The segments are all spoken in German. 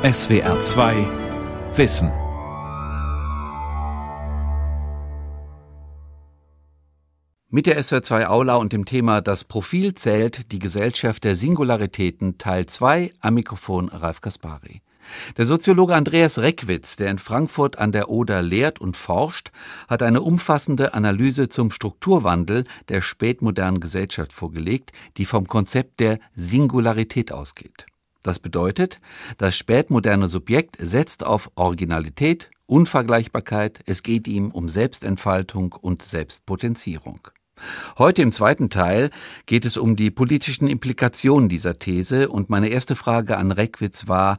SWR 2 Wissen. Mit der SWR 2 Aula und dem Thema Das Profil zählt die Gesellschaft der Singularitäten Teil 2 am Mikrofon Ralf Kaspari. Der Soziologe Andreas Reckwitz, der in Frankfurt an der Oder lehrt und forscht, hat eine umfassende Analyse zum Strukturwandel der spätmodernen Gesellschaft vorgelegt, die vom Konzept der Singularität ausgeht. Das bedeutet, das spätmoderne Subjekt setzt auf Originalität, Unvergleichbarkeit, es geht ihm um Selbstentfaltung und Selbstpotenzierung. Heute im zweiten Teil geht es um die politischen Implikationen dieser These und meine erste Frage an Reckwitz war,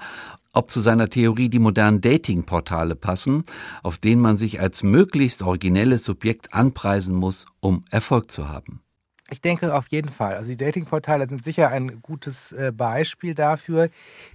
ob zu seiner Theorie die modernen Datingportale passen, auf denen man sich als möglichst originelles Subjekt anpreisen muss, um Erfolg zu haben. Ich denke auf jeden Fall. Also die Datingportale sind sicher ein gutes äh, Beispiel dafür,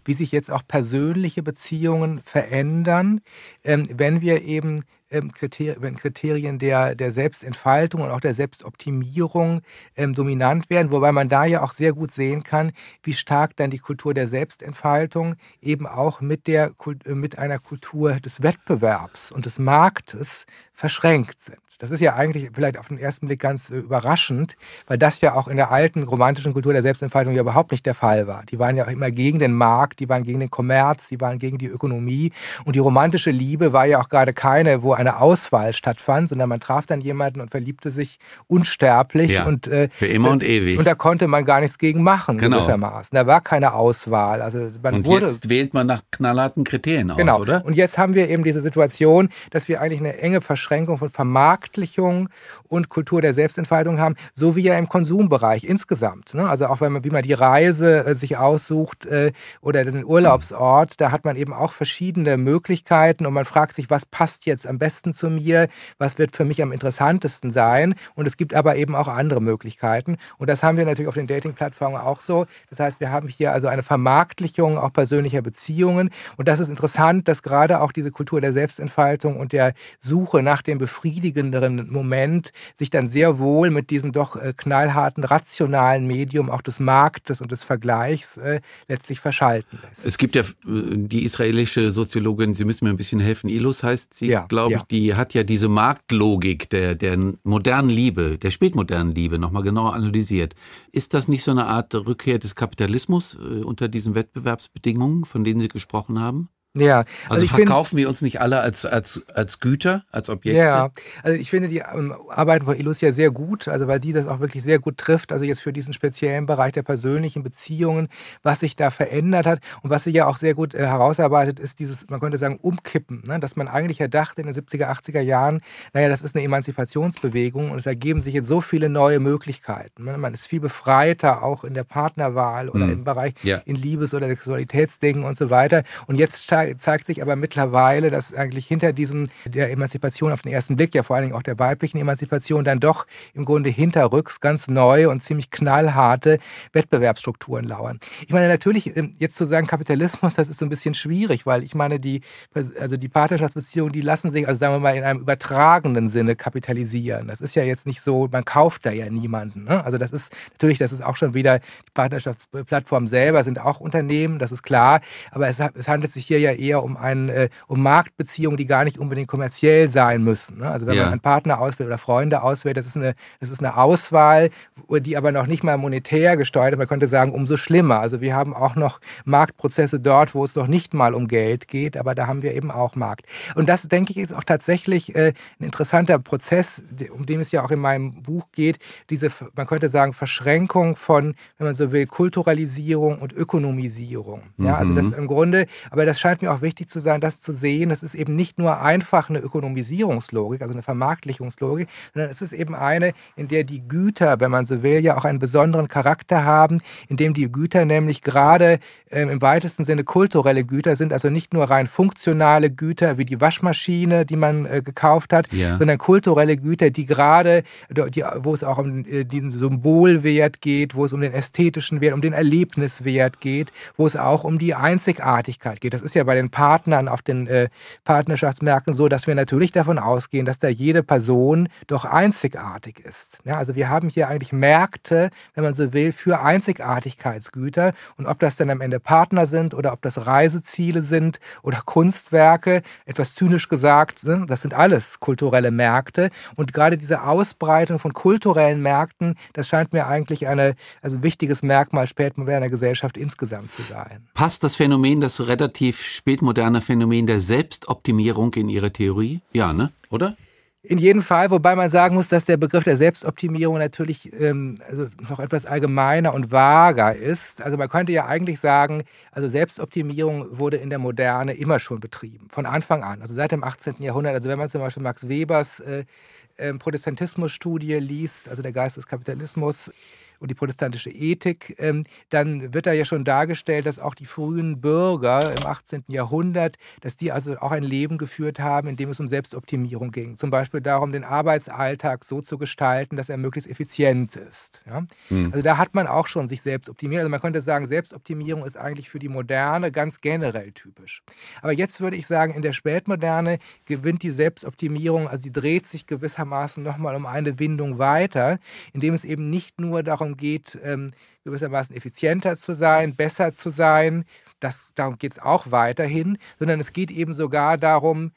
wie sich jetzt auch persönliche Beziehungen verändern, ähm, wenn wir eben ähm, Kriterien, Kriterien der, der Selbstentfaltung und auch der Selbstoptimierung ähm, dominant werden, wobei man da ja auch sehr gut sehen kann, wie stark dann die Kultur der Selbstentfaltung eben auch mit, der, äh, mit einer Kultur des Wettbewerbs und des Marktes verschränkt sind. Das ist ja eigentlich vielleicht auf den ersten Blick ganz äh, überraschend, weil das ja auch in der alten romantischen Kultur der Selbstentfaltung ja überhaupt nicht der Fall war. Die waren ja auch immer gegen den Markt, die waren gegen den Kommerz, die waren gegen die Ökonomie und die romantische Liebe war ja auch gerade keine, wo eine Auswahl stattfand, sondern man traf dann jemanden und verliebte sich unsterblich ja, und äh, für immer und ewig. Und da konnte man gar nichts gegen machen, genau. gewissermaßen. Da war keine Auswahl. Also man und wurde, jetzt wählt man nach knallharten Kriterien aus, genau. oder? Und jetzt haben wir eben diese Situation, dass wir eigentlich eine enge Verschränkung von Vermarktlichung und Kultur der Selbstentfaltung haben, so wie ja im Konsumbereich insgesamt. Ne? Also auch wenn man, wie man die Reise äh, sich aussucht äh, oder den Urlaubsort, da hat man eben auch verschiedene Möglichkeiten und man fragt sich, was passt jetzt am besten zu mir, was wird für mich am interessantesten sein. Und es gibt aber eben auch andere Möglichkeiten. Und das haben wir natürlich auf den Dating-Plattformen auch so. Das heißt, wir haben hier also eine Vermarktlichung auch persönlicher Beziehungen. Und das ist interessant, dass gerade auch diese Kultur der Selbstentfaltung und der Suche nach dem befriedigenderen Moment sich dann sehr wohl mit diesem doch äh, knallharten, rationalen Medium auch des Marktes und des Vergleichs äh, letztlich verschalten lässt. Es gibt ja äh, die israelische Soziologin, Sie müssen mir ein bisschen helfen, Ilus heißt sie, ja, glaube ich, ja. die hat ja diese Marktlogik der, der modernen Liebe, der spätmodernen Liebe nochmal genauer analysiert. Ist das nicht so eine Art Rückkehr des Kapitalismus unter diesen Wettbewerbsbedingungen, von denen Sie gesprochen haben? Ja, also, also verkaufen find, wir uns nicht alle als, als, als Güter, als Objekte? Ja, also ich finde die ähm, Arbeiten von Ilus ja sehr gut, also weil die das auch wirklich sehr gut trifft, also jetzt für diesen speziellen Bereich der persönlichen Beziehungen, was sich da verändert hat und was sie ja auch sehr gut äh, herausarbeitet, ist dieses, man könnte sagen, Umkippen, ne? dass man eigentlich ja dachte in den 70er, 80er Jahren, naja, das ist eine Emanzipationsbewegung und es ergeben sich jetzt so viele neue Möglichkeiten. Ne? Man ist viel befreiter auch in der Partnerwahl oder mhm. im Bereich ja. in Liebes- oder Sexualitätsdingen und so weiter und jetzt zeigt sich aber mittlerweile, dass eigentlich hinter diesem der Emanzipation auf den ersten Blick, ja vor allen Dingen auch der weiblichen Emanzipation, dann doch im Grunde hinterrücks ganz neue und ziemlich knallharte Wettbewerbsstrukturen lauern. Ich meine, natürlich, ähm, jetzt zu sagen Kapitalismus, das ist so ein bisschen schwierig, weil ich meine, die, also die Partnerschaftsbeziehungen, die lassen sich, also sagen wir mal, in einem übertragenen Sinne kapitalisieren. Das ist ja jetzt nicht so, man kauft da ja niemanden. Ne? Also das ist natürlich, das ist auch schon wieder, die Partnerschaftsplattformen selber sind auch Unternehmen, das ist klar, aber es, es handelt sich hier ja eher um, einen, äh, um Marktbeziehungen, die gar nicht unbedingt kommerziell sein müssen. Ne? Also wenn ja. man einen Partner auswählt oder Freunde auswählt, das ist, eine, das ist eine Auswahl, die aber noch nicht mal monetär gesteuert ist. Man könnte sagen, umso schlimmer. Also wir haben auch noch Marktprozesse dort, wo es noch nicht mal um Geld geht, aber da haben wir eben auch Markt. Und das, denke ich, ist auch tatsächlich äh, ein interessanter Prozess, um den es ja auch in meinem Buch geht, diese, man könnte sagen, Verschränkung von, wenn man so will, Kulturalisierung und Ökonomisierung. Ja, also das mhm. im Grunde, aber das scheint mir auch wichtig zu sein, das zu sehen. Das ist eben nicht nur einfach eine Ökonomisierungslogik, also eine Vermarktlichungslogik, sondern es ist eben eine, in der die Güter, wenn man so will, ja auch einen besonderen Charakter haben, in dem die Güter nämlich gerade ähm, im weitesten Sinne kulturelle Güter sind, also nicht nur rein funktionale Güter wie die Waschmaschine, die man äh, gekauft hat, ja. sondern kulturelle Güter, die gerade, die, wo es auch um äh, diesen Symbolwert geht, wo es um den ästhetischen Wert, um den Erlebniswert geht, wo es auch um die Einzigartigkeit geht. Das ist ja bei bei den Partnern auf den äh, Partnerschaftsmärkten so, dass wir natürlich davon ausgehen, dass da jede Person doch einzigartig ist. Ja, also wir haben hier eigentlich Märkte, wenn man so will, für Einzigartigkeitsgüter. Und ob das dann am Ende Partner sind oder ob das Reiseziele sind oder Kunstwerke, etwas zynisch gesagt, ne, das sind alles kulturelle Märkte. Und gerade diese Ausbreitung von kulturellen Märkten, das scheint mir eigentlich eine, also ein wichtiges Merkmal spätmoderner Gesellschaft insgesamt zu sein. Passt das Phänomen, das relativ spätmoderne Phänomen der Selbstoptimierung in Ihre Theorie? Ja, ne? Oder? In jedem Fall, wobei man sagen muss, dass der Begriff der Selbstoptimierung natürlich ähm, also noch etwas allgemeiner und vager ist. Also man könnte ja eigentlich sagen, also Selbstoptimierung wurde in der Moderne immer schon betrieben, von Anfang an, also seit dem 18. Jahrhundert. Also wenn man zum Beispiel Max Webers äh, äh, Protestantismus-Studie liest, also der Geist des Kapitalismus, und die protestantische Ethik, ähm, dann wird da ja schon dargestellt, dass auch die frühen Bürger im 18. Jahrhundert, dass die also auch ein Leben geführt haben, in dem es um Selbstoptimierung ging. Zum Beispiel darum, den Arbeitsalltag so zu gestalten, dass er möglichst effizient ist. Ja? Mhm. Also da hat man auch schon sich selbst optimiert. Also man könnte sagen, Selbstoptimierung ist eigentlich für die Moderne ganz generell typisch. Aber jetzt würde ich sagen, in der Spätmoderne gewinnt die Selbstoptimierung, also sie dreht sich gewissermaßen nochmal um eine Windung weiter, indem es eben nicht nur darum geht, ähm, gewissermaßen effizienter zu sein, besser zu sein. Das, darum geht es auch weiterhin, sondern es geht eben sogar darum,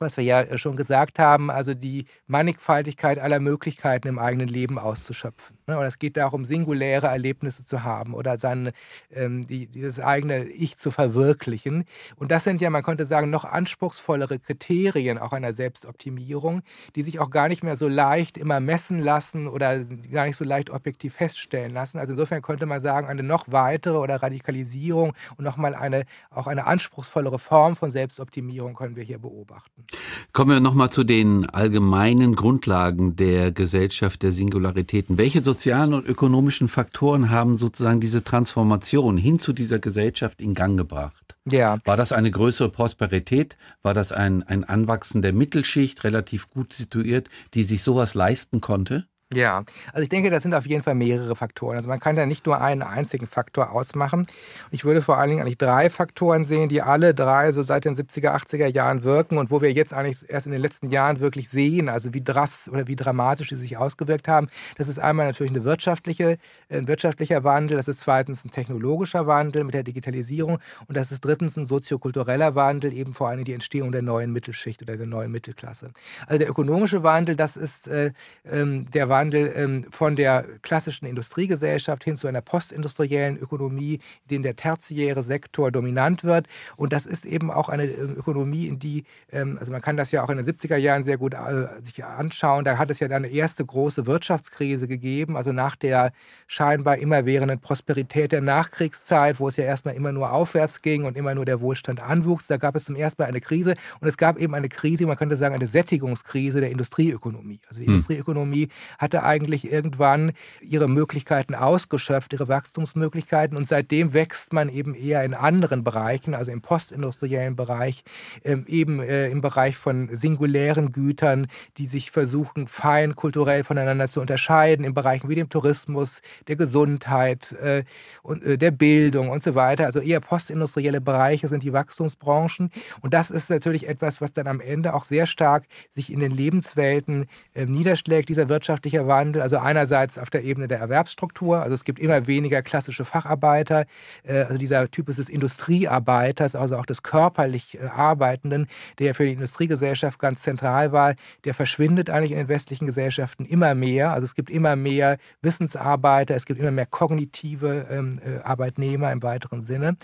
was wir ja schon gesagt haben, also die Mannigfaltigkeit aller Möglichkeiten im eigenen Leben auszuschöpfen. Ne? Oder es geht darum, singuläre Erlebnisse zu haben oder sein, ähm, die, dieses eigene Ich zu verwirklichen. Und das sind ja, man könnte sagen, noch anspruchsvollere Kriterien auch einer Selbstoptimierung, die sich auch gar nicht mehr so leicht immer messen lassen oder gar nicht so leicht objektiv feststellen lassen. Also insofern könnte man sagen, eine noch weitere oder Radikalisierung und nochmal eine, auch eine anspruchsvollere Form von Selbstoptimierung können wir hier beobachten. Kommen wir nochmal zu den allgemeinen Grundlagen der Gesellschaft der Singularitäten. Welche sozialen und ökonomischen Faktoren haben sozusagen diese Transformation hin zu dieser Gesellschaft in Gang gebracht? Ja. War das eine größere Prosperität? War das ein, ein Anwachsen der Mittelschicht, relativ gut situiert, die sich sowas leisten konnte? Ja, also ich denke, das sind auf jeden Fall mehrere Faktoren. Also man kann da nicht nur einen einzigen Faktor ausmachen. Ich würde vor allen Dingen eigentlich drei Faktoren sehen, die alle drei so seit den 70er, 80er Jahren wirken und wo wir jetzt eigentlich erst in den letzten Jahren wirklich sehen, also wie drass oder wie dramatisch sie sich ausgewirkt haben. Das ist einmal natürlich eine wirtschaftliche, ein wirtschaftlicher Wandel, das ist zweitens ein technologischer Wandel mit der Digitalisierung und das ist drittens ein soziokultureller Wandel, eben vor allem die Entstehung der neuen Mittelschicht oder der neuen Mittelklasse. Also der ökonomische Wandel, das ist äh, ähm, der Wandel, Wandel ähm, von der klassischen Industriegesellschaft hin zu einer postindustriellen Ökonomie, in der der tertiäre Sektor dominant wird. Und das ist eben auch eine ähm, Ökonomie, in die, ähm, also man kann das ja auch in den 70er Jahren sehr gut äh, sich anschauen, da hat es ja dann eine erste große Wirtschaftskrise gegeben, also nach der scheinbar immerwährenden Prosperität der Nachkriegszeit, wo es ja erstmal immer nur aufwärts ging und immer nur der Wohlstand anwuchs. Da gab es zum ersten Mal eine Krise und es gab eben eine Krise, man könnte sagen, eine Sättigungskrise der Industrieökonomie. Also die hm. Industrieökonomie hat hatte eigentlich irgendwann ihre Möglichkeiten ausgeschöpft, ihre Wachstumsmöglichkeiten. Und seitdem wächst man eben eher in anderen Bereichen, also im postindustriellen Bereich, ähm, eben äh, im Bereich von singulären Gütern, die sich versuchen, fein kulturell voneinander zu unterscheiden, in Bereichen wie dem Tourismus, der Gesundheit äh, und äh, der Bildung und so weiter. Also eher postindustrielle Bereiche sind die Wachstumsbranchen. Und das ist natürlich etwas, was dann am Ende auch sehr stark sich in den Lebenswelten niederschlägt, dieser wirtschaftliche gesellschaftlicher Wandel. Also einerseits auf der Ebene der Erwerbsstruktur, also es gibt immer weniger klassische Facharbeiter, äh, also dieser Typus des Industriearbeiters, also auch des körperlich äh, Arbeitenden, der für die Industriegesellschaft ganz zentral war, der verschwindet eigentlich in den westlichen Gesellschaften immer mehr. Also es gibt immer mehr Wissensarbeiter, es gibt immer mehr kognitive ähm, äh, Arbeitnehmer im weiteren Sinne.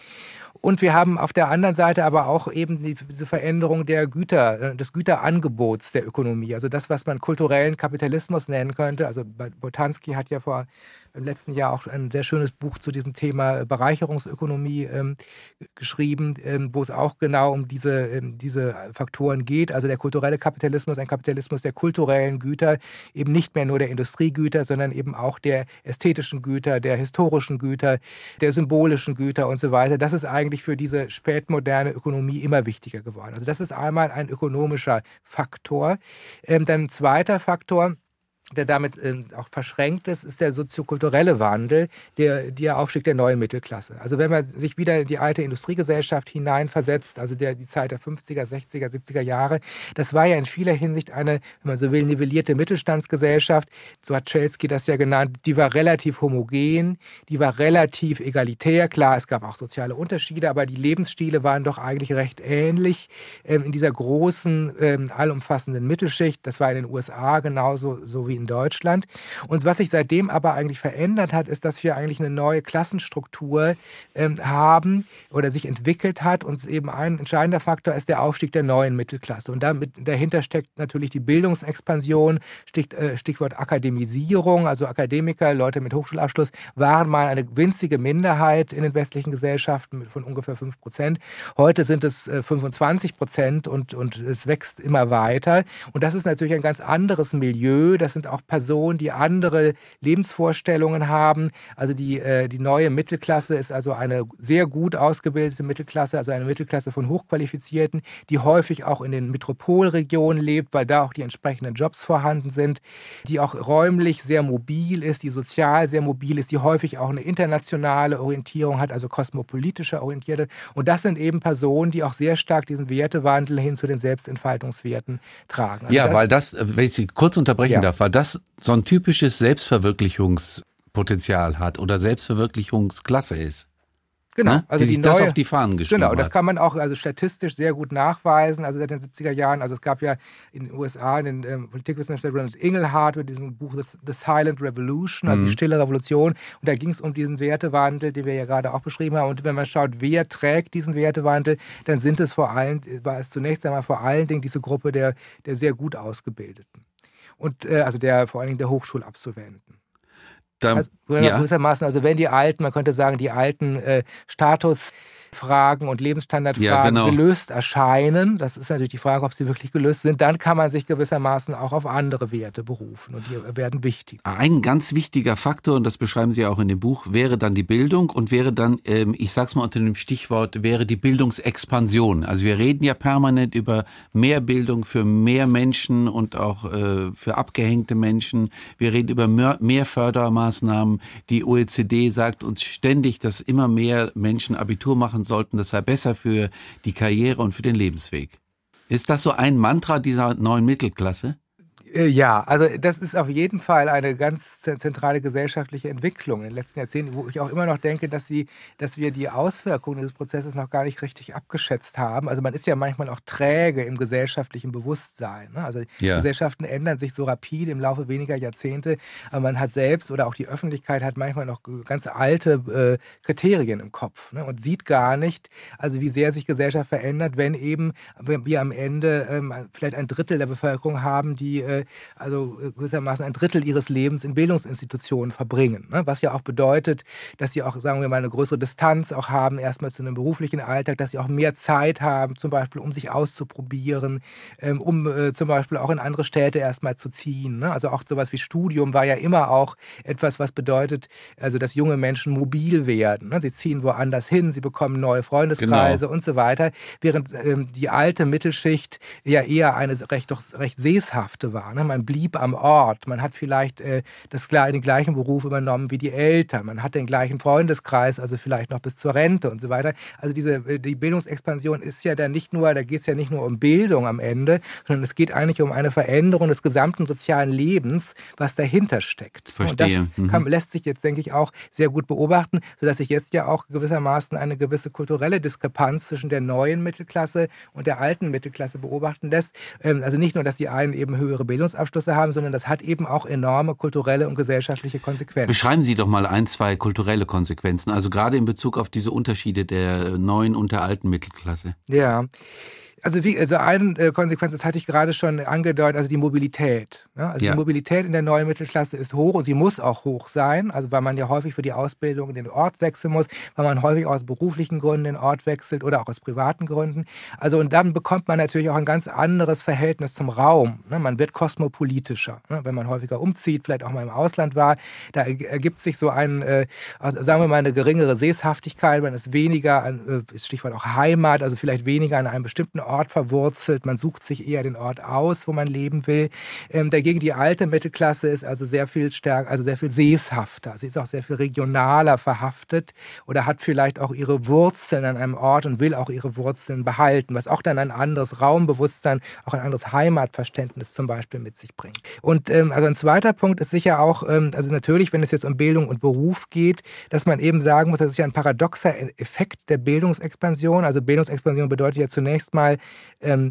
Und wir haben auf der anderen Seite aber auch eben diese Veränderung der Güter, des Güterangebots der Ökonomie. Also das, was man kulturellen Kapitalismus nennen könnte. Also Botanski hat ja vor im letzten Jahr auch ein sehr schönes Buch zu diesem Thema Bereicherungsökonomie ähm, geschrieben, ähm, wo es auch genau um diese, ähm, diese Faktoren geht. Also der kulturelle Kapitalismus, ein Kapitalismus der kulturellen Güter, eben nicht mehr nur der Industriegüter, sondern eben auch der ästhetischen Güter, der historischen Güter, der symbolischen Güter und so weiter. Das ist eigentlich für diese spätmoderne Ökonomie immer wichtiger geworden. Also das ist einmal ein ökonomischer Faktor. Ähm, dann zweiter Faktor, der damit äh, auch verschränkt ist, ist der soziokulturelle Wandel, der, der Aufstieg der neuen Mittelklasse. Also wenn man sich wieder in die alte Industriegesellschaft hineinversetzt, also der, die Zeit der 50er, 60er, 70er Jahre, das war ja in vieler Hinsicht eine, wenn man so will, nivellierte Mittelstandsgesellschaft. So hat Chelsky das ja genannt. Die war relativ homogen, die war relativ egalitär. Klar, es gab auch soziale Unterschiede, aber die Lebensstile waren doch eigentlich recht ähnlich ähm, in dieser großen, ähm, allumfassenden Mittelschicht. Das war in den USA genauso so wie in Deutschland. Und was sich seitdem aber eigentlich verändert hat, ist, dass wir eigentlich eine neue Klassenstruktur ähm, haben oder sich entwickelt hat. Und eben ein entscheidender Faktor ist der Aufstieg der neuen Mittelklasse. Und damit, dahinter steckt natürlich die Bildungsexpansion, äh, Stichwort Akademisierung. Also Akademiker, Leute mit Hochschulabschluss waren mal eine winzige Minderheit in den westlichen Gesellschaften von ungefähr 5 Prozent. Heute sind es äh, 25 Prozent und, und es wächst immer weiter. Und das ist natürlich ein ganz anderes Milieu. Das sind auch Personen, die andere Lebensvorstellungen haben. Also die, äh, die neue Mittelklasse ist also eine sehr gut ausgebildete Mittelklasse, also eine Mittelklasse von Hochqualifizierten, die häufig auch in den Metropolregionen lebt, weil da auch die entsprechenden Jobs vorhanden sind, die auch räumlich sehr mobil ist, die sozial sehr mobil ist, die häufig auch eine internationale Orientierung hat, also kosmopolitische orientierte. Und das sind eben Personen, die auch sehr stark diesen Wertewandel hin zu den Selbstentfaltungswerten tragen. Also ja, das, weil das, wenn ich Sie kurz unterbrechen ja. darf, weil das so ein typisches Selbstverwirklichungspotenzial hat oder Selbstverwirklichungsklasse ist. Genau, ne? also die, die das auf die Fahnen geschrieben Genau, das kann man auch also statistisch sehr gut nachweisen. Also seit den 70er Jahren, also es gab ja in den USA den ähm, Politikwissenschaftler Ronald Inglehart mit diesem Buch The, Silent Revolution, also mhm. die stille Revolution. Und da ging es um diesen Wertewandel, den wir ja gerade auch beschrieben haben. Und wenn man schaut, wer trägt diesen Wertewandel, dann sind es vor allem, war es zunächst einmal vor allen Dingen diese Gruppe der, der sehr gut Ausgebildeten und äh, also der vor allen Dingen der Hochschulabsolventen. Da, also, ja. gewissermaßen, also wenn die alten, man könnte sagen, die alten äh, Status Fragen und Lebensstandardfragen ja, genau. gelöst erscheinen, das ist natürlich die Frage, ob sie wirklich gelöst sind, dann kann man sich gewissermaßen auch auf andere Werte berufen und die werden wichtig. Ein ganz wichtiger Faktor, und das beschreiben Sie auch in dem Buch, wäre dann die Bildung und wäre dann, ähm, ich sag's mal unter dem Stichwort, wäre die Bildungsexpansion. Also wir reden ja permanent über mehr Bildung für mehr Menschen und auch äh, für abgehängte Menschen. Wir reden über mehr Fördermaßnahmen. Die OECD sagt uns ständig, dass immer mehr Menschen Abitur machen sollten, das sei besser für die Karriere und für den Lebensweg. Ist das so ein Mantra dieser neuen Mittelklasse? Äh, ja, also das ist auf jeden Fall eine ganz zentrale gesellschaftliche Entwicklung in den letzten Jahrzehnten, wo ich auch immer noch denke, dass, sie, dass wir die Auswirkungen dieses Prozesses noch gar nicht richtig abgeschätzt haben. Also man ist ja manchmal auch träge im gesellschaftlichen Bewusstsein. Ne? Also ja. Gesellschaften ändern sich so rapide im Laufe weniger Jahrzehnte, aber man hat selbst oder auch die Öffentlichkeit hat manchmal noch ganz alte äh, Kriterien im Kopf ne? und sieht gar nicht, also wie sehr sich Gesellschaft verändert, wenn eben wir am Ende ähm, vielleicht ein Drittel der Bevölkerung haben, die äh, also gewissermaßen ein Drittel ihres Lebens in Bildungsinstitutionen verbringen. Ne? Was ja auch bedeutet, dass sie auch, sagen wir mal, eine größere Distanz auch haben, erstmal zu einem beruflichen Alltag, dass sie auch mehr Zeit haben, zum Beispiel, um sich auszuprobieren, ähm, um äh, zum Beispiel auch in andere Städte erstmal zu ziehen. Ne? Also auch sowas wie Studium war ja immer auch etwas, was bedeutet, also dass junge Menschen mobil werden. Ne? Sie ziehen woanders hin, sie bekommen neue Freundeskreise genau. und so weiter, während ähm, die alte Mittelschicht ja eher eine recht, doch recht seshafte war. Ne? Man blieb am Ort. Man hat vielleicht äh, das, den gleichen Beruf übernommen wie die Eltern. Man hat den gleichen Freundeskreis, also vielleicht noch bis zur Rente und so weiter. Also diese, äh, die Bildungsexpansion ist ja dann nicht nur, da geht es ja nicht nur um Bildung am Ende, sondern es geht eigentlich um eine Veränderung des gesamten sozialen Lebens, was dahinter steckt. Verstehe. Und das kann, mhm. lässt sich jetzt, denke ich, auch sehr gut beobachten, sodass sich jetzt ja auch gewissermaßen eine gewisse kulturelle Diskrepanz zwischen der neuen Mittelklasse und der alten Mittelklasse beobachten lässt. Ähm, also nicht nur, dass die einen eben höhere Bildung Bildungsabschlüsse haben, sondern das hat eben auch enorme kulturelle und gesellschaftliche Konsequenzen. Beschreiben Sie doch mal ein, zwei kulturelle Konsequenzen, also gerade in Bezug auf diese Unterschiede der neuen und der alten Mittelklasse. Ja. Also, wie, also eine äh, Konsequenz, das hatte ich gerade schon angedeutet, also die Mobilität. Ja? Also ja. die Mobilität in der neuen Mittelklasse ist hoch und sie muss auch hoch sein, also weil man ja häufig für die Ausbildung den Ort wechseln muss, weil man häufig aus beruflichen Gründen den Ort wechselt oder auch aus privaten Gründen. Also und dann bekommt man natürlich auch ein ganz anderes Verhältnis zum Raum. Ne? Man wird kosmopolitischer, ne? wenn man häufiger umzieht, vielleicht auch mal im Ausland war. Da ergibt sich so ein, äh, also sagen wir mal, eine geringere Seshaftigkeit, man ist weniger, an, äh, Stichwort auch Heimat, also vielleicht weniger an einem bestimmten Ort Ort verwurzelt, man sucht sich eher den Ort aus, wo man leben will. Ähm, dagegen die alte Mittelklasse ist also sehr viel stärker, also sehr viel seshafter. Sie ist auch sehr viel regionaler verhaftet oder hat vielleicht auch ihre Wurzeln an einem Ort und will auch ihre Wurzeln behalten, was auch dann ein anderes Raumbewusstsein, auch ein anderes Heimatverständnis zum Beispiel mit sich bringt. Und ähm, also ein zweiter Punkt ist sicher auch, ähm, also natürlich, wenn es jetzt um Bildung und Beruf geht, dass man eben sagen muss, das ist ja ein paradoxer Effekt der Bildungsexpansion. Also Bildungsexpansion bedeutet ja zunächst mal, ähm,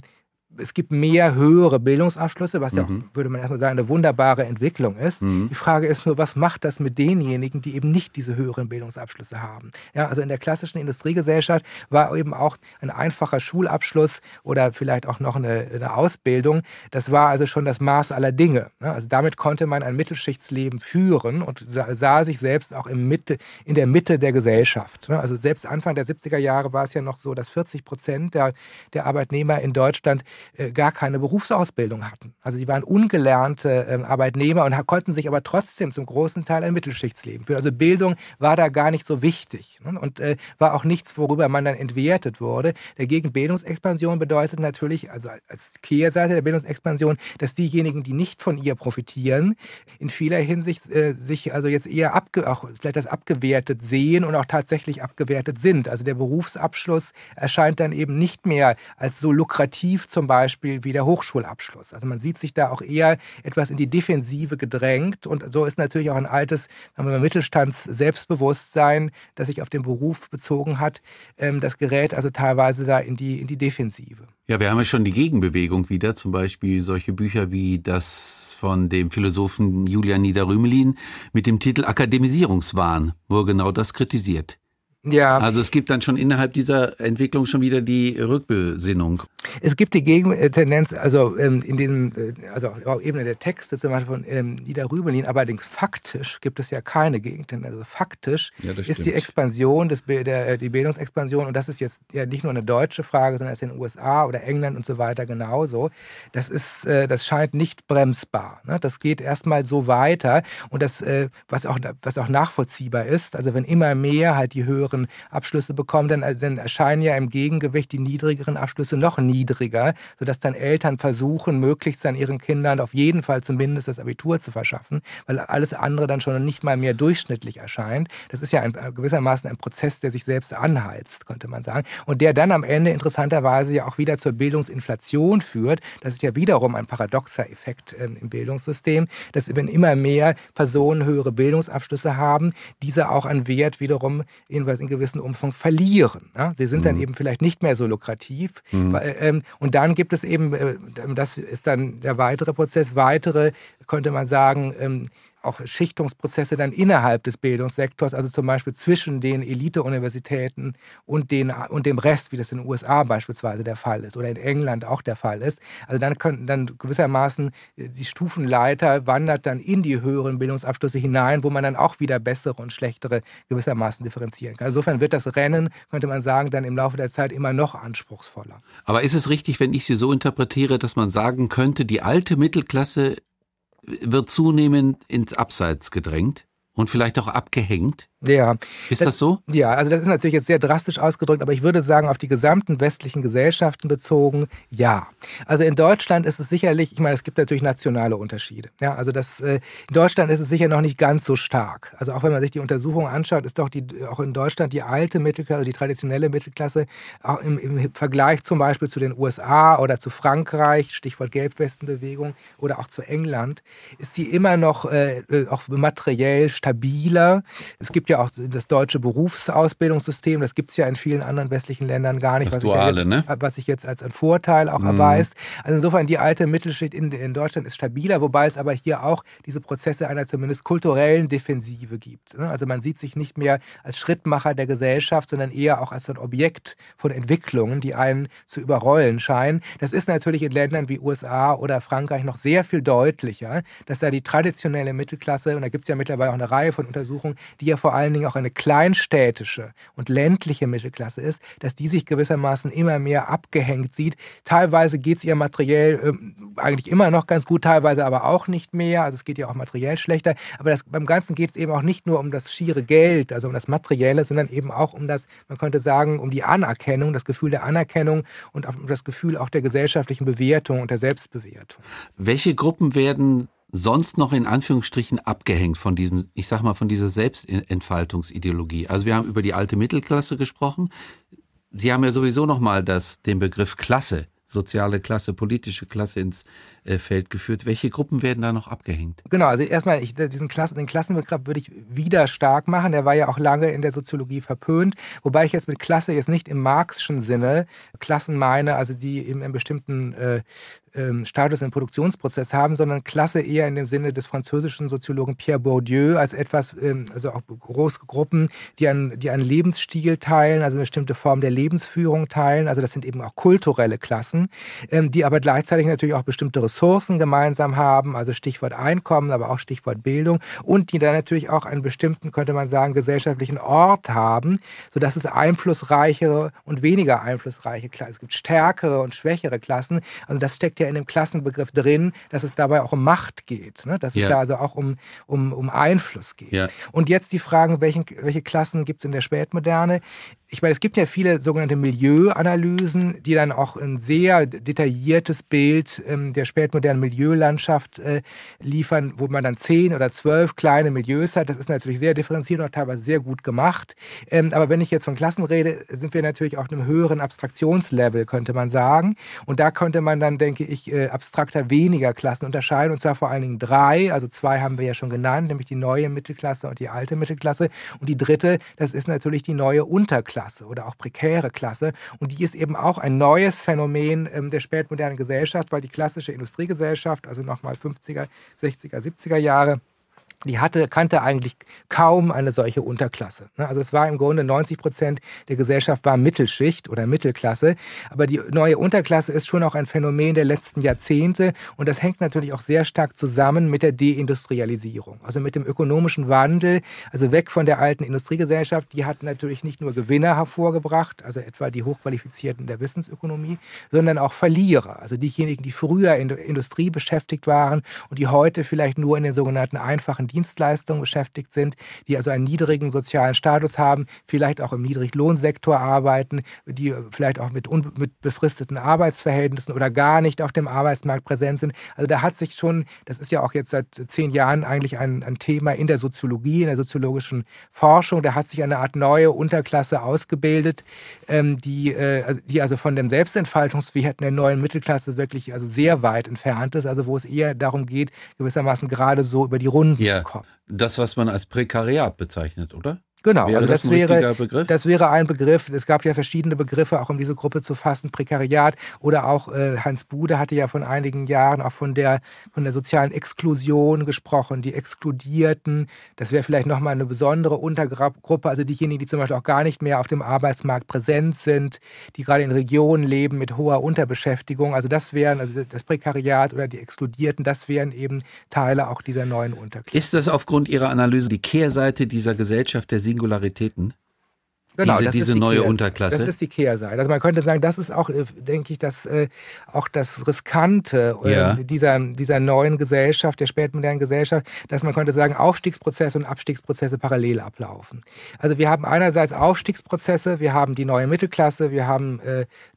es gibt mehr höhere Bildungsabschlüsse, was mhm. ja auch, mhm. würde man erstmal sagen, eine wunderbare Entwicklung ist. Mhm. Die Frage ist nur, was macht das mit denjenigen, die eben nicht diese höheren Bildungsabschlüsse haben? Ja, also in der klassischen Industriegesellschaft war eben auch ein einfacher Schulabschluss oder vielleicht auch noch eine, eine Ausbildung. Das war also schon das Maß aller Dinge. Ne? Also damit konnte man ein Mittelschichtsleben führen und sah sich selbst auch im Mitte, in der Mitte der Gesellschaft. Ne? Also selbst Anfang der 70er Jahre war es ja noch so, dass 40 Prozent der, der Arbeitnehmer in Deutschland gar keine Berufsausbildung hatten. Also sie waren ungelernte ähm, Arbeitnehmer und konnten sich aber trotzdem zum großen Teil ein Mittelschichtsleben führen. Also Bildung war da gar nicht so wichtig ne? und äh, war auch nichts, worüber man dann entwertet wurde. Dagegen Bildungsexpansion bedeutet natürlich, also als Kehrseite der Bildungsexpansion, dass diejenigen, die nicht von ihr profitieren, in vieler Hinsicht äh, sich also jetzt eher abge auch vielleicht das abgewertet sehen und auch tatsächlich abgewertet sind. Also der Berufsabschluss erscheint dann eben nicht mehr als so lukrativ zum Beispiel Beispiel wie der Hochschulabschluss. Also man sieht sich da auch eher etwas in die Defensive gedrängt und so ist natürlich auch ein altes mal, Mittelstands-Selbstbewusstsein, das sich auf den Beruf bezogen hat, ähm, das gerät also teilweise da in die, in die Defensive. Ja, wir haben ja schon die Gegenbewegung wieder, zum Beispiel solche Bücher wie das von dem Philosophen Julian Niederrümelin mit dem Titel Akademisierungswahn, wo er genau das kritisiert. Ja. Also es gibt dann schon innerhalb dieser Entwicklung schon wieder die Rückbesinnung. Es gibt die Gegentendenz, also ähm, in diesem, äh, also auf Ebene der Texte zum Beispiel von ähm, Ida Rübelin, allerdings faktisch gibt es ja keine Gegentendenz. Also faktisch ja, ist die Expansion, des, der, äh, die Bildungsexpansion, und das ist jetzt ja nicht nur eine deutsche Frage, sondern es ist in den USA oder England und so weiter genauso. Das ist, äh, das scheint nicht bremsbar. Ne? Das geht erstmal so weiter und das, was auch, was auch nachvollziehbar ist, also wenn immer mehr halt die höheren höheren Abschlüsse bekommen, dann, also dann erscheinen ja im Gegengewicht die niedrigeren Abschlüsse noch niedriger, sodass dann Eltern versuchen, möglichst dann ihren Kindern auf jeden Fall zumindest das Abitur zu verschaffen, weil alles andere dann schon nicht mal mehr durchschnittlich erscheint. Das ist ja ein, gewissermaßen ein Prozess, der sich selbst anheizt, könnte man sagen, und der dann am Ende interessanterweise ja auch wieder zur Bildungsinflation führt. Das ist ja wiederum ein paradoxer Effekt ähm, im Bildungssystem, dass wenn immer mehr Personen höhere Bildungsabschlüsse haben, diese auch an Wert wiederum in, in gewissen Umfang verlieren. Ja? Sie sind dann mhm. eben vielleicht nicht mehr so lukrativ. Mhm. Weil, ähm, und dann gibt es eben, äh, das ist dann der weitere Prozess, weitere, könnte man sagen, ähm, auch Schichtungsprozesse dann innerhalb des Bildungssektors, also zum Beispiel zwischen den Elite-Universitäten und, den, und dem Rest, wie das in den USA beispielsweise der Fall ist oder in England auch der Fall ist. Also dann könnten dann gewissermaßen äh, die Stufenleiter wandert dann in die höheren Bildungsabschlüsse hinein, wo man dann auch wieder bessere und schlechtere gewissermaßen differenzieren kann. Insofern wird das Rennen, könnte man sagen, dann im Laufe der Zeit immer noch anspruchsvoller. Aber ist es richtig, wenn ich Sie so interpretiere, dass man sagen könnte, die alte Mittelklasse wird zunehmend ins Abseits gedrängt und vielleicht auch abgehängt. Ja. Ist das, das, so? Ja, also das ist natürlich jetzt sehr drastisch ausgedrückt, aber ich würde sagen, auf die gesamten westlichen Gesellschaften bezogen, ja. Also in Deutschland ist es sicherlich, ich meine, es gibt natürlich nationale Unterschiede. Ja, also das, äh, in Deutschland ist es sicher noch nicht ganz so stark. Also auch wenn man sich die Untersuchungen anschaut, ist doch die, auch in Deutschland die alte Mittelklasse, die traditionelle Mittelklasse, auch im, im Vergleich zum Beispiel zu den USA oder zu Frankreich, Stichwort Gelbwestenbewegung, oder auch zu England, ist sie immer noch äh, auch materiell stabiler. Es gibt ja ja auch das deutsche Berufsausbildungssystem, das gibt es ja in vielen anderen westlichen Ländern gar nicht, was, Duale, sich ne? was sich jetzt als ein Vorteil auch mhm. erweist. Also insofern, die alte Mittelschicht in, in Deutschland ist stabiler, wobei es aber hier auch diese Prozesse einer zumindest kulturellen Defensive gibt. Ne? Also man sieht sich nicht mehr als Schrittmacher der Gesellschaft, sondern eher auch als ein Objekt von Entwicklungen, die einen zu überrollen scheinen. Das ist natürlich in Ländern wie USA oder Frankreich noch sehr viel deutlicher, dass da die traditionelle Mittelklasse, und da gibt es ja mittlerweile auch eine Reihe von Untersuchungen, die ja vor allem allen Dingen auch eine kleinstädtische und ländliche Mittelklasse ist, dass die sich gewissermaßen immer mehr abgehängt sieht. Teilweise geht es ihr materiell äh, eigentlich immer noch ganz gut, teilweise aber auch nicht mehr. Also es geht ja auch materiell schlechter. Aber das, beim Ganzen geht es eben auch nicht nur um das schiere Geld, also um das Materielle, sondern eben auch um das, man könnte sagen, um die Anerkennung, das Gefühl der Anerkennung und um das Gefühl auch der gesellschaftlichen Bewertung und der Selbstbewertung. Welche Gruppen werden sonst noch in Anführungsstrichen abgehängt von diesem, ich sag mal, von dieser Selbstentfaltungsideologie. Also wir haben über die alte Mittelklasse gesprochen. Sie haben ja sowieso noch mal das, den Begriff Klasse soziale Klasse, politische Klasse ins Feld geführt. Welche Gruppen werden da noch abgehängt? Genau, also erstmal ich, diesen Klassen, den Klassenbegriff würde ich wieder stark machen. Der war ja auch lange in der Soziologie verpönt, wobei ich jetzt mit Klasse jetzt nicht im marxischen Sinne Klassen meine, also die eben in bestimmten äh, ähm, Status im Produktionsprozess haben, sondern Klasse eher in dem Sinne des französischen Soziologen Pierre Bourdieu als etwas, ähm, also auch große Gruppen, die einen, die einen Lebensstil teilen, also eine bestimmte Form der Lebensführung teilen. Also das sind eben auch kulturelle Klassen, ähm, die aber gleichzeitig natürlich auch bestimmte Ressourcen gemeinsam haben, also Stichwort Einkommen, aber auch Stichwort Bildung und die dann natürlich auch einen bestimmten, könnte man sagen, gesellschaftlichen Ort haben, sodass es einflussreichere und weniger einflussreiche Klassen, es gibt stärkere und schwächere Klassen. Also das steckt ja ja in dem Klassenbegriff drin, dass es dabei auch um Macht geht, ne? dass ja. es da also auch um, um, um Einfluss geht. Ja. Und jetzt die Fragen, welchen, welche Klassen gibt es in der Spätmoderne? Ich meine, es gibt ja viele sogenannte Milieuanalysen, die dann auch ein sehr detailliertes Bild ähm, der spätmodernen Milieulandschaft äh, liefern, wo man dann zehn oder zwölf kleine Milieus hat. Das ist natürlich sehr differenziert und teilweise sehr gut gemacht. Ähm, aber wenn ich jetzt von Klassen rede, sind wir natürlich auf einem höheren Abstraktionslevel, könnte man sagen. Und da könnte man dann, denke ich, äh, abstrakter weniger Klassen unterscheiden, und zwar vor allen Dingen drei. Also zwei haben wir ja schon genannt, nämlich die neue Mittelklasse und die alte Mittelklasse. Und die dritte, das ist natürlich die neue Unterklasse. Klasse oder auch prekäre Klasse. Und die ist eben auch ein neues Phänomen ähm, der spätmodernen Gesellschaft, weil die klassische Industriegesellschaft, also nochmal 50er, 60er, 70er Jahre, die hatte, kannte eigentlich kaum eine solche Unterklasse. Ne? Also es war im Grunde 90 Prozent der Gesellschaft war Mittelschicht oder Mittelklasse. Aber die neue Unterklasse ist schon auch ein Phänomen der letzten Jahrzehnte und das hängt natürlich auch sehr stark zusammen mit der Deindustrialisierung, also mit dem ökonomischen Wandel, also weg von der alten Industriegesellschaft. Die hat natürlich nicht nur Gewinner hervorgebracht, also etwa die Hochqualifizierten der Wissensökonomie, sondern auch Verlierer, also diejenigen, die früher in der Industrie beschäftigt waren und die heute vielleicht nur in den sogenannten einfachen Dienstleistungen beschäftigt sind, die also einen niedrigen sozialen Status haben, vielleicht auch im Niedriglohnsektor arbeiten, die vielleicht auch mit, mit befristeten Arbeitsverhältnissen oder gar nicht auf dem Arbeitsmarkt präsent sind. Also da hat sich schon, das ist ja auch jetzt seit zehn Jahren eigentlich ein, ein Thema in der Soziologie, in der soziologischen Forschung, da hat sich eine Art neue Unterklasse ausgebildet, ähm, die, äh, also, die also von dem Selbstentfaltungswert der neuen Mittelklasse wirklich also sehr weit entfernt ist, also wo es eher darum geht, gewissermaßen gerade so über die Runden ja kommen. Das, was man als Prekariat bezeichnet, oder? Genau, wäre also das, das wäre, das wäre ein Begriff. Es gab ja verschiedene Begriffe, auch um diese Gruppe zu fassen, Prekariat oder auch äh, Hans Bude hatte ja von einigen Jahren auch von der, von der sozialen Exklusion gesprochen, die Exkludierten. Das wäre vielleicht nochmal eine besondere Untergruppe, also diejenigen, die zum Beispiel auch gar nicht mehr auf dem Arbeitsmarkt präsent sind, die gerade in Regionen leben mit hoher Unterbeschäftigung. Also das wären, also das Prekariat oder die Exkludierten, das wären eben Teile auch dieser neuen Unterklasse. Ist das aufgrund Ihrer Analyse die Kehrseite dieser Gesellschaft der Singularitäten? Genau, diese, diese die neue Kehr, Unterklasse. Das ist die Kehrseite. Also man könnte sagen, das ist auch, äh, denke ich, das, äh, auch das Riskante äh, ja. dieser, dieser neuen Gesellschaft, der spätmodernen Gesellschaft, dass man könnte sagen, Aufstiegsprozesse und Abstiegsprozesse parallel ablaufen. Also wir haben einerseits Aufstiegsprozesse, wir haben die neue Mittelklasse, wir haben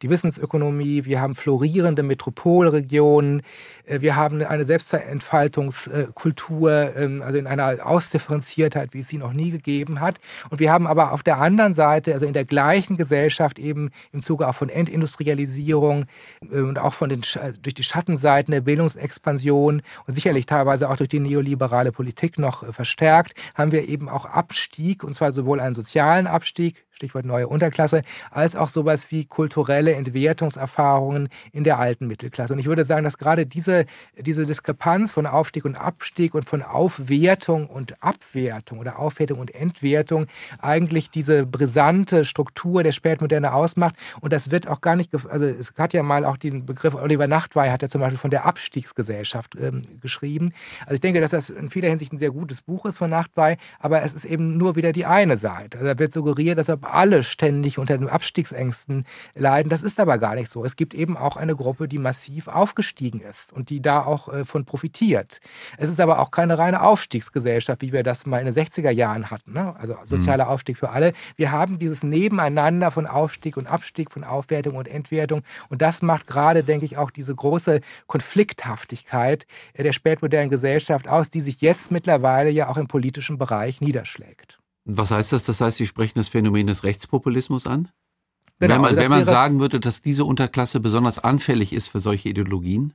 die Wissensökonomie, wir haben florierende Metropolregionen, wir haben eine Selbstentfaltungskultur, ähm, also in einer Ausdifferenziertheit, wie es sie noch nie gegeben hat. Und wir haben aber auf der anderen Seite Seite, also in der gleichen Gesellschaft eben im Zuge auch von Entindustrialisierung äh, und auch von den, durch die Schattenseiten der Bildungsexpansion und sicherlich teilweise auch durch die neoliberale Politik noch äh, verstärkt, haben wir eben auch Abstieg, und zwar sowohl einen sozialen Abstieg, Stichwort neue Unterklasse, als auch sowas wie kulturelle Entwertungserfahrungen in der alten Mittelklasse. Und ich würde sagen, dass gerade diese, diese Diskrepanz von Aufstieg und Abstieg und von Aufwertung und Abwertung oder Aufwertung und Entwertung eigentlich diese brisante Struktur der Spätmoderne ausmacht. Und das wird auch gar nicht, also es hat ja mal auch den Begriff, Oliver Nachtwey hat ja zum Beispiel von der Abstiegsgesellschaft ähm, geschrieben. Also ich denke, dass das in vieler Hinsicht ein sehr gutes Buch ist von Nachtwey, aber es ist eben nur wieder die eine Seite. Also da wird suggeriert, dass alle ständig unter den Abstiegsängsten leiden. Das ist aber gar nicht so. Es gibt eben auch eine Gruppe, die massiv aufgestiegen ist und die da auch äh, von profitiert. Es ist aber auch keine reine Aufstiegsgesellschaft, wie wir das mal in den 60er Jahren hatten. Ne? Also sozialer mhm. Aufstieg für alle. Wir haben dieses Nebeneinander von Aufstieg und Abstieg, von Aufwertung und Entwertung. Und das macht gerade, denke ich, auch diese große Konflikthaftigkeit äh, der spätmodernen Gesellschaft aus, die sich jetzt mittlerweile ja auch im politischen Bereich niederschlägt. Was heißt das? Das heißt, Sie sprechen das Phänomen des Rechtspopulismus an? Genau, wenn man, wenn man sagen würde, dass diese Unterklasse besonders anfällig ist für solche Ideologien?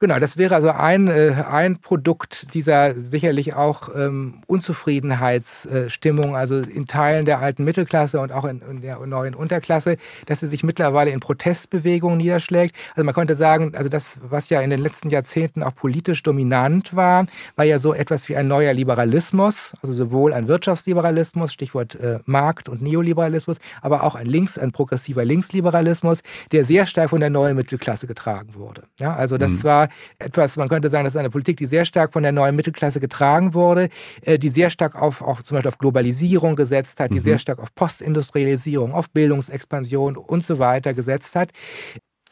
Genau, das wäre also ein, äh, ein Produkt dieser sicherlich auch ähm, Unzufriedenheitsstimmung, also in Teilen der alten Mittelklasse und auch in, in, der neuen Unterklasse, dass sie sich mittlerweile in Protestbewegungen niederschlägt. Also man könnte sagen, also das, was ja in den letzten Jahrzehnten auch politisch dominant war, war ja so etwas wie ein neuer Liberalismus, also sowohl ein Wirtschaftsliberalismus, Stichwort äh, Markt- und Neoliberalismus, aber auch ein links, ein progressiver Linksliberalismus, der sehr stark von der neuen Mittelklasse getragen wurde. Ja, also das mhm. war etwas, man könnte sagen, das ist eine Politik, die sehr stark von der neuen Mittelklasse getragen wurde, äh, die sehr stark auf, auch zum Beispiel auf Globalisierung gesetzt hat, die mhm. sehr stark auf Postindustrialisierung, auf Bildungsexpansion und so weiter gesetzt hat.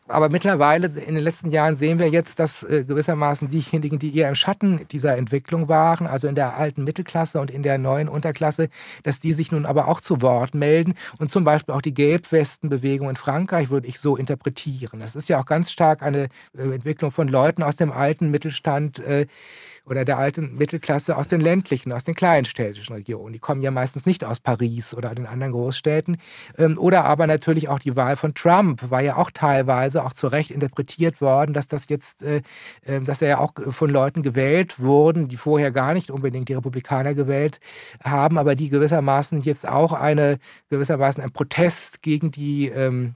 Aber mittlerweile in den letzten Jahren sehen wir jetzt, dass äh, gewissermaßen diejenigen, die eher im Schatten dieser Entwicklung waren, also in der alten Mittelklasse und in der neuen Unterklasse, dass die sich nun aber auch zu Wort melden und zum Beispiel auch die Gelbwestenbewegung in Frankreich würde ich so interpretieren. Das ist ja auch ganz stark eine äh, Entwicklung von Leuten aus dem alten Mittelstand, äh, oder der alten Mittelklasse aus den ländlichen, aus den kleinstädtischen Regionen. Die kommen ja meistens nicht aus Paris oder den anderen Großstädten. Ähm, oder aber natürlich auch die Wahl von Trump war ja auch teilweise auch zu Recht interpretiert worden, dass das jetzt, äh, ähm, dass er ja auch von Leuten gewählt wurden, die vorher gar nicht unbedingt die Republikaner gewählt haben, aber die gewissermaßen jetzt auch eine gewissermaßen ein Protest gegen die ähm,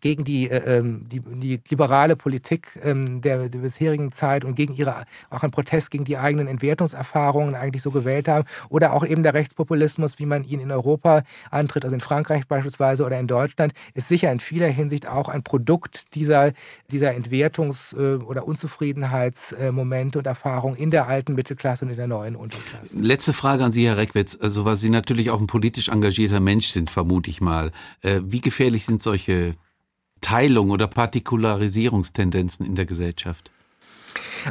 gegen die, äh, ähm, die, die, liberale Politik ähm, der, der, bisherigen Zeit und gegen ihre, auch ein Protest gegen die eigenen Entwertungserfahrungen eigentlich so gewählt haben. Oder auch eben der Rechtspopulismus, wie man ihn in Europa antritt, also in Frankreich beispielsweise oder in Deutschland, ist sicher in vieler Hinsicht auch ein Produkt dieser, dieser Entwertungs- äh, oder Unzufriedenheitsmomente und Erfahrungen in der alten Mittelklasse und in der neuen Unterklasse. Letzte Frage an Sie, Herr Reckwitz. Also, weil Sie natürlich auch ein politisch engagierter Mensch sind, vermute ich mal. Äh, wie gefährlich sind solche Teilung oder Partikularisierungstendenzen in der Gesellschaft?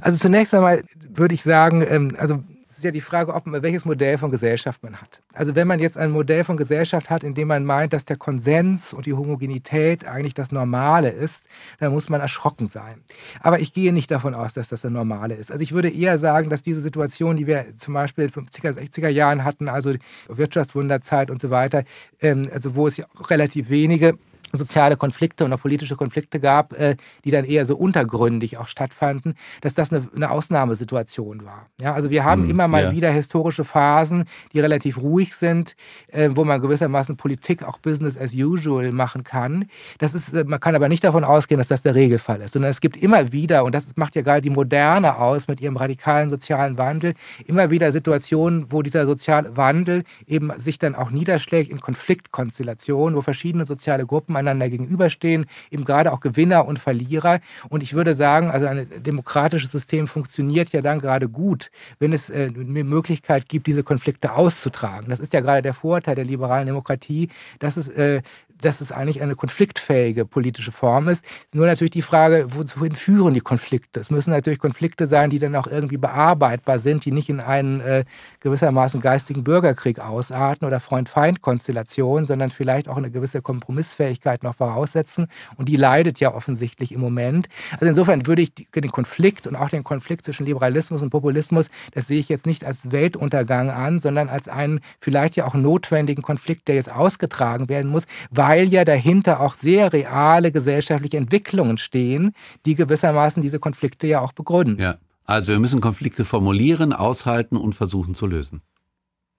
Also zunächst einmal würde ich sagen, ähm, also es ist ja die Frage, ob man, welches Modell von Gesellschaft man hat. Also wenn man jetzt ein Modell von Gesellschaft hat, in dem man meint, dass der Konsens und die Homogenität eigentlich das Normale ist, dann muss man erschrocken sein. Aber ich gehe nicht davon aus, dass das das Normale ist. Also ich würde eher sagen, dass diese Situation, die wir zum Beispiel in den 50er, 60er Jahren hatten, also Wirtschaftswunderzeit und so weiter, ähm, also wo es ja relativ wenige soziale Konflikte und politische Konflikte gab, äh, die dann eher so untergründig auch stattfanden, dass das eine, eine Ausnahmesituation war. Ja, also wir haben mhm, immer mal ja. wieder historische Phasen, die relativ ruhig sind, äh, wo man gewissermaßen Politik auch Business as usual machen kann. Das ist, äh, man kann aber nicht davon ausgehen, dass das der Regelfall ist, sondern es gibt immer wieder, und das macht ja gerade die Moderne aus mit ihrem radikalen sozialen Wandel, immer wieder Situationen, wo dieser soziale Wandel eben sich dann auch niederschlägt in Konfliktkonstellationen, wo verschiedene soziale Gruppen einander gegenüberstehen, eben gerade auch Gewinner und Verlierer. Und ich würde sagen, also ein demokratisches System funktioniert ja dann gerade gut, wenn es äh, eine Möglichkeit gibt, diese Konflikte auszutragen. Das ist ja gerade der Vorteil der liberalen Demokratie, dass es äh, dass es eigentlich eine konfliktfähige politische Form ist. Nur natürlich die Frage, wohin führen die Konflikte? Es müssen natürlich Konflikte sein, die dann auch irgendwie bearbeitbar sind, die nicht in einen äh, gewissermaßen geistigen Bürgerkrieg ausarten oder Freund-Feind-Konstellation, sondern vielleicht auch eine gewisse Kompromissfähigkeit noch voraussetzen. Und die leidet ja offensichtlich im Moment. Also insofern würde ich den Konflikt und auch den Konflikt zwischen Liberalismus und Populismus, das sehe ich jetzt nicht als Weltuntergang an, sondern als einen vielleicht ja auch notwendigen Konflikt, der jetzt ausgetragen werden muss, weil ja dahinter auch sehr reale gesellschaftliche Entwicklungen stehen, die gewissermaßen diese Konflikte ja auch begründen. Ja. Also wir müssen Konflikte formulieren, aushalten und versuchen zu lösen.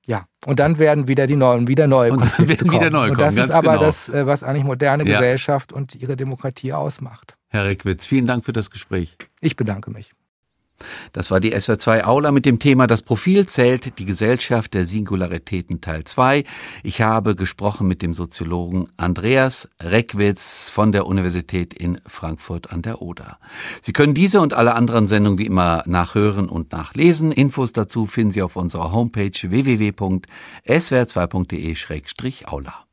Ja, und dann werden wieder die neuen, wieder neue und dann werden wieder neue kommen. Und das kommen, ist aber genau. das, äh, was eigentlich moderne Ja. Gesellschaft und ihre Demokratie ausmacht. Herr Reckwitz, vielen Dank für das Gespräch. Ich bedanke mich. Das war die SWR2 Aula mit dem Thema Das Profil zählt, die Gesellschaft der Singularitäten Teil 2. Ich habe gesprochen mit dem Soziologen Andreas Reckwitz von der Universität in Frankfurt an der Oder. Sie können diese und alle anderen Sendungen wie immer nachhören und nachlesen. Infos dazu finden Sie auf unserer Homepage www.swr2.de-aula.